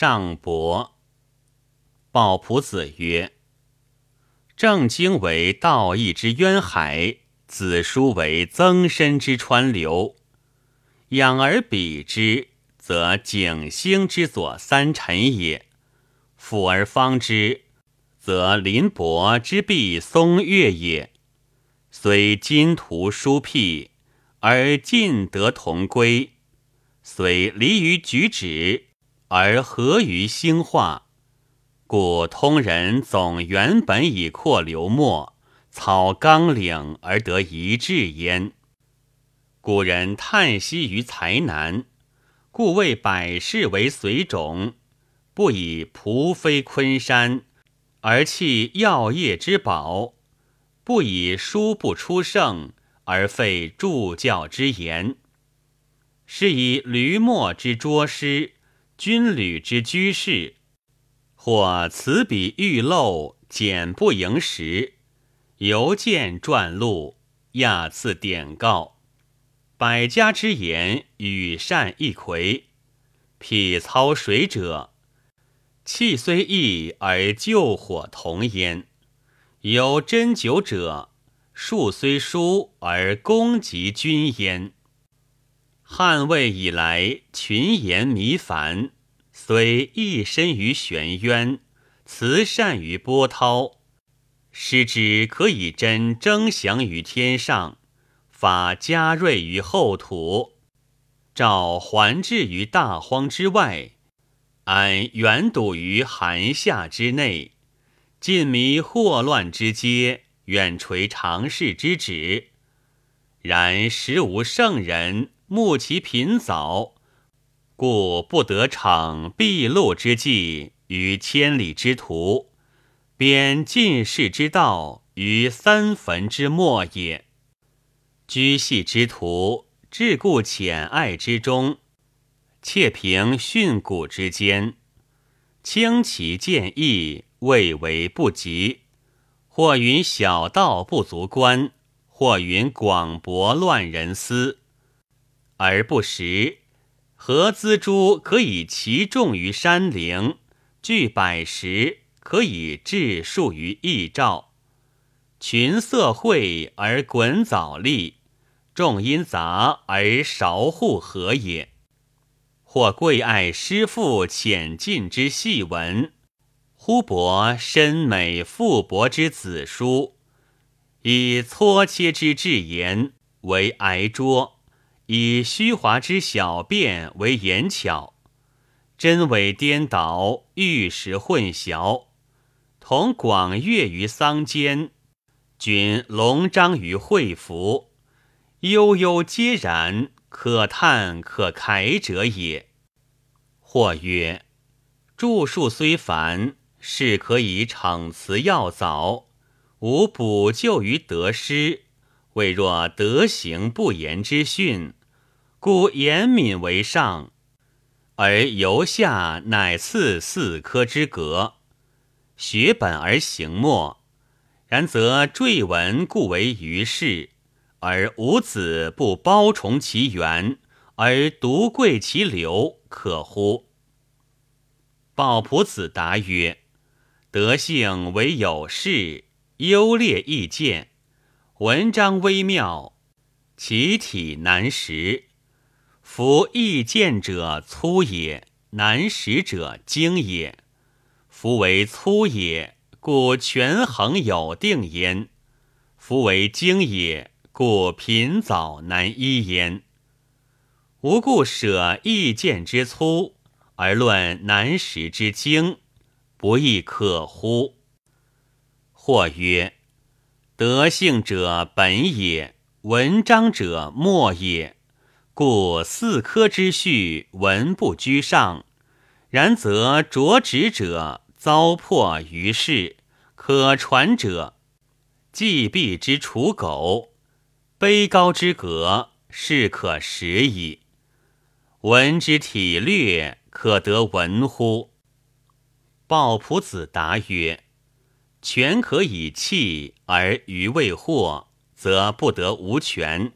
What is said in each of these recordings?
上伯。鲍朴子曰：“正经为道义之渊海，子书为增深之川流。仰而比之，则景星之左三辰也；俯而方之，则林伯之壁松月也。虽金图书辟，而尽得同归；虽离于举止，而合于兴化。”故通人总原本以阔流墨，草纲领而得一致焉。古人叹息于才难，故谓百世为随种，不以仆非昆山而弃药业之宝，不以书不出圣而废助教之言，是以驴墨之拙师，军旅之居士。或此笔欲漏，简不盈实；犹见传录，亚次典告。百家之言，与善一魁。匹操水者，气虽异而救火同焉；有针灸者，术虽疏而攻及君焉。汉魏以来，群言弥繁。虽一身于玄渊，慈善于波涛，师之可以真争祥于天上，发嘉瑞于厚土，召还治于大荒之外，安远堵于寒夏之内，尽迷祸乱之阶，远垂常世之旨。然时无圣人，慕其贫早。故不得逞避路之计于千里之途，编进士之道于三坟之末也。居系之徒，桎梏浅爱之中，窃凭训诂之间，轻其见义，未为不及。或云小道不足观，或云广博乱人思，而不食。何资诸可以其重于山陵，聚百石可以治数于异兆。群色会而滚藻立，众因杂而韶户何也？或贵爱诗赋浅近之细文，忽博深美富博之子书，以搓切之至言为挨桌。以虚华之小辩为言巧，真伪颠倒，玉石混淆，同广乐于桑间，君龙章于会服，悠悠皆然，可叹可慨者也。或曰：著述虽繁，是可以逞辞要早，无补救于得失，未若德行不言之训。故严敏为上，而由下乃次四科之格，学本而行末。然则赘文故为于世，而五子不包重其源，而独贵其流，可乎？鲍朴子答曰：德性为有事，优劣易见，文章微妙，其体难识。夫易见者粗也，难识者精也。夫为粗也，故权衡有定焉；夫为精也，故贫早难依焉。无故舍易见之粗，而论难识之精，不亦可乎？或曰：德性者本也，文章者末也。故四科之序文不居上，然则着职者遭破于世，可传者既必之刍狗，卑高之格是可识矣。文之体略，可得文乎？鲍朴子答曰：权可以弃，而余未获，则不得无权。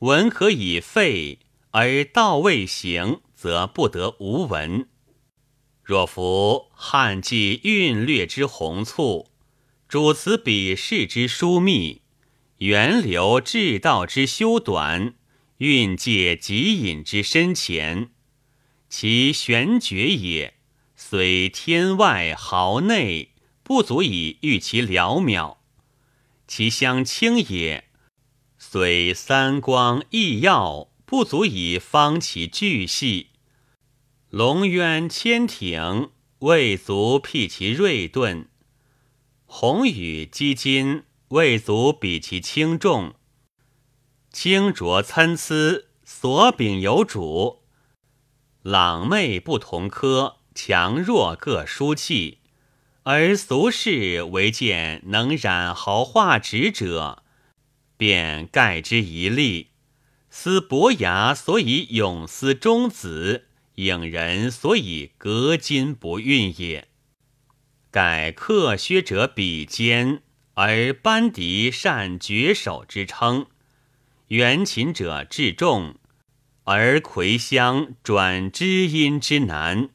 文可以废，而道未行，则不得无文。若夫汉纪韵略之宏促，主词比事之疏密，源流至道之修短，韵界极隐之深浅，其玄绝也，虽天外毫内，不足以喻其寥渺；其相清也，虽三光异耀，不足以方其巨细。龙渊千挺，未足辟其锐钝；宏宇积金，未足比其轻重。清浊参差，所秉有主；朗媚不同科，强弱各殊气。而俗世唯见能染毫画纸者，便盖之一例。思伯牙所以永思中子。影人所以革今不运也，盖克削者比肩，而班迪善绝手之称；元琴者至重，而葵香转知音之难；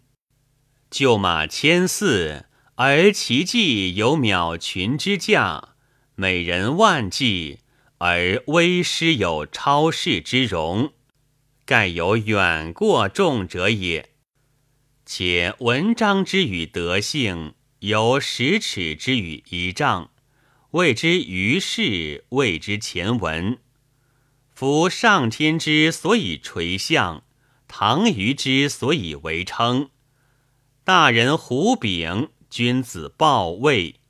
厩马千驷，而其技有秒群之价；美人万计，而微师有超世之容。盖有远过众者也，且文章之与德性，有十尺之与一丈，谓之于世，谓之前文。夫上天之所以垂象，唐虞之所以为称。大人胡炳，君子报位，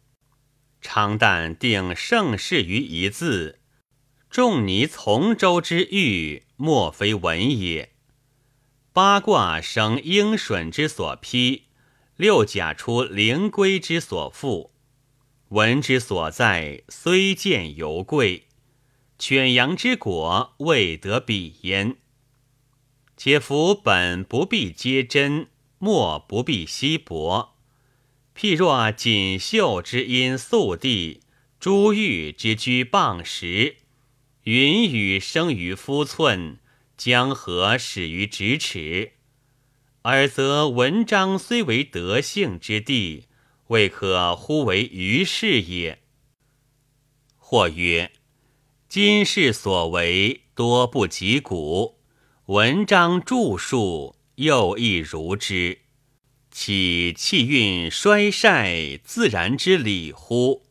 昌旦定盛世于一字，仲尼从周之欲。莫非文也。八卦生鹰隼之所披，六甲出灵龟之所附。文之所在，虽见犹贵。犬羊之果，未得比焉。且夫本不必皆真，莫不必稀薄。譬若锦绣之因素地，珠玉之居傍石。云雨生于夫寸，江河始于咫尺。尔则文章虽为德性之地，未可呼为于世也。或曰：今世所为多不及古，文章著述又亦如之，岂气运衰晒自然之理乎？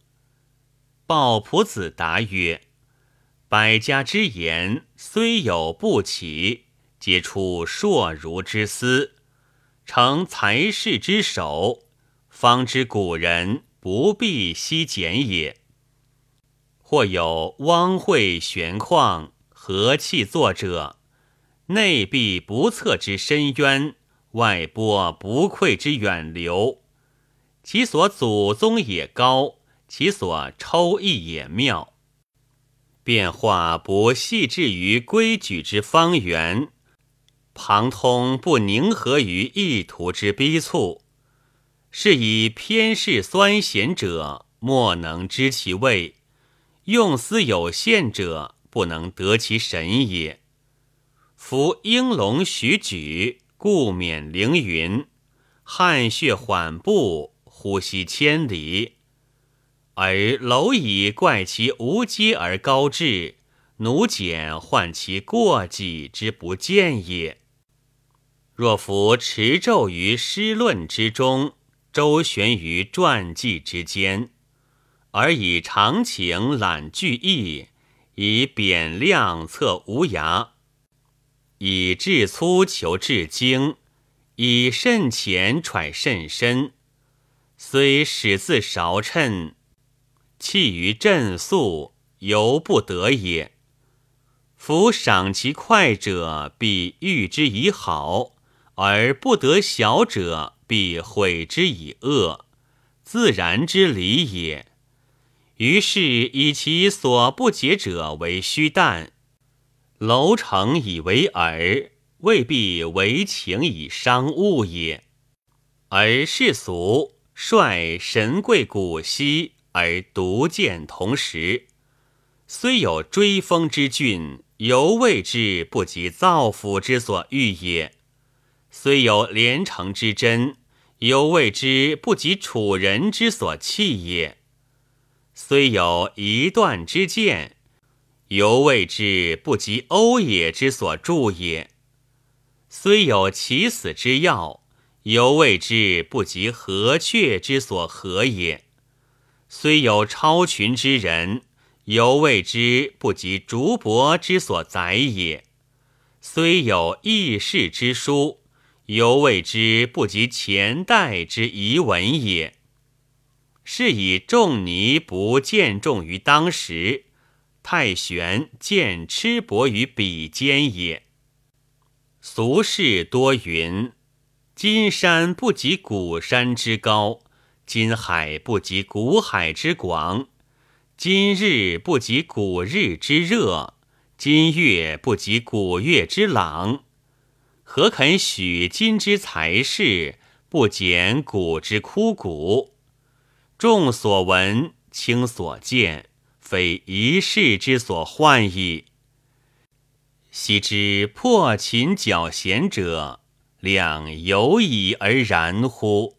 鲍仆子答曰。百家之言，虽有不起，皆出硕儒之思，成才士之手，方知古人不必悉简也。或有汪会玄旷，和气作者，内壁不测之深渊，外波不愧之远流。其所祖宗也高，其所抽意也妙。变化不细致于规矩之方圆，旁通不凝合于意图之逼促，是以偏嗜酸咸者莫能知其味，用思有限者不能得其神也。夫应龙徐举，故免凌云；汗血缓步，呼吸千里。而蝼蚁怪其无阶而高志，奴简患其过己之不见也。若夫持咒于诗论之中，周旋于传记之间，而以长情揽句意，以扁量测无涯，以至粗求至精，以甚浅揣甚深，虽始自勺称。弃于振速，犹不得也。夫赏其快者，必誉之以好；而不得小者，必毁之以恶，自然之理也。于是以其所不解者为虚诞，楼成以为耳，未必为情以伤物也。而世俗率神贵古稀。而独见同时，虽有追风之峻，犹谓之不及造府之所欲也；虽有连城之真，犹谓之不及楚人之所弃也；虽有一段之见，犹谓之不及欧也之所著也；虽有其死之要，犹谓之不及何阙之所合也；虽有超群之人，犹谓之不及竹帛之所载也；虽有异世之书。犹谓之不及前代之遗文也。是以仲尼不见重于当时，太玄见痴薄于比肩也。俗世多云：金山不及古山之高，今海不及古海之广，今日不及古日之热，今月不及古月之朗。何肯许今之才士，不减古之枯骨？众所闻，轻所见，非一世之所患矣。昔之破秦剿贤者，两犹已而然乎？